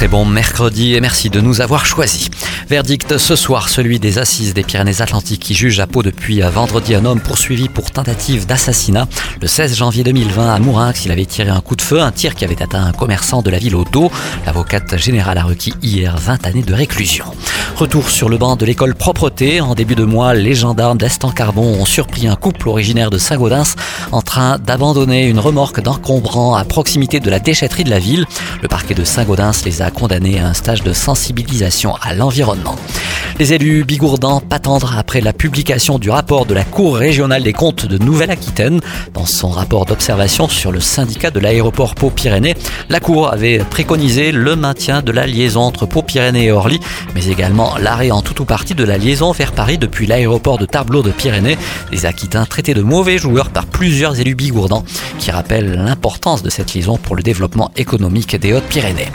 Très bon mercredi et merci de nous avoir choisis. Verdict ce soir, celui des assises des Pyrénées-Atlantiques qui juge à Pau depuis vendredi un homme poursuivi pour tentative d'assassinat. Le 16 janvier 2020 à Mourinx, il avait tiré un coup de feu, un tir qui avait atteint un commerçant de la ville au dos. L'avocate générale a requis hier 20 années de réclusion. Retour sur le banc de l'école propreté. En début de mois, les gendarmes d'Est Carbon ont surpris un couple originaire de Saint-Gaudens en train d'abandonner une remorque d'encombrant à proximité de la déchetterie de la ville. Le parquet de Saint-Gaudens les a condamnés à un stage de sensibilisation à l'environnement. Les élus bigourdans patendre après la publication du rapport de la Cour régionale des comptes de Nouvelle-Aquitaine. Dans son rapport d'observation sur le syndicat de l'aéroport Pau-Pyrénées, la Cour avait préconisé le maintien de la liaison entre Pau-Pyrénées et Orly, mais également l'arrêt en tout ou partie de la liaison vers Paris depuis l'aéroport de Tableau de Pyrénées. Les Aquitains traités de mauvais joueurs par plusieurs élus bigourdans qui rappellent l'importance de cette liaison pour le développement économique des Hautes-Pyrénées.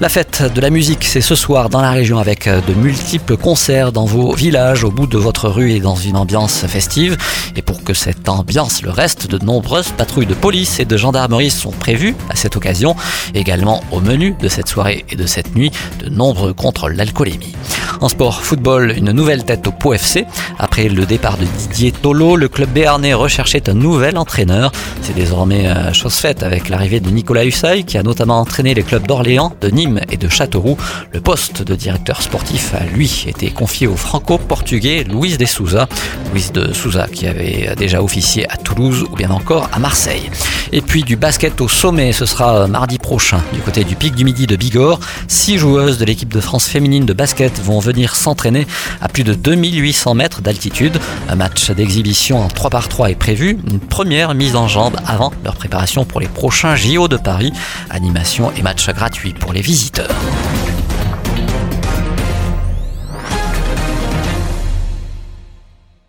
La fête de la musique, c'est ce soir dans la région avec de multiples concerts dans vos villages, au bout de votre rue et dans une ambiance festive. Et pour que cette ambiance le reste, de nombreuses patrouilles de police et de gendarmerie sont prévues à cette occasion. Également au menu de cette soirée et de cette nuit, de nombreux contrôles d'alcoolémie. En sport, football, une nouvelle tête au Pau FC. Après le départ de Didier Tolo, le club béarnais recherchait un nouvel entraîneur. C'est désormais euh, chose faite avec l'arrivée de Nicolas Hussaï, qui a notamment entraîné les clubs d'Orléans, de Nîmes et de Châteauroux. Le poste de directeur sportif a lui été confié au franco-portugais Luis de Souza. Luis de Souza qui avait déjà officié à Toulouse ou bien encore à Marseille. Et puis du basket au sommet, ce sera euh, mardi prochain du côté du pic du midi de Bigorre. Six joueuses de l'équipe de France féminine de basket vont venir s'entraîner à plus de 2800 mètres d'altitude. Un match d'exhibition en 3 par 3 est prévu, une première mise en jambe avant leur préparation pour les prochains JO de Paris. Animation et match gratuit pour les visiteurs.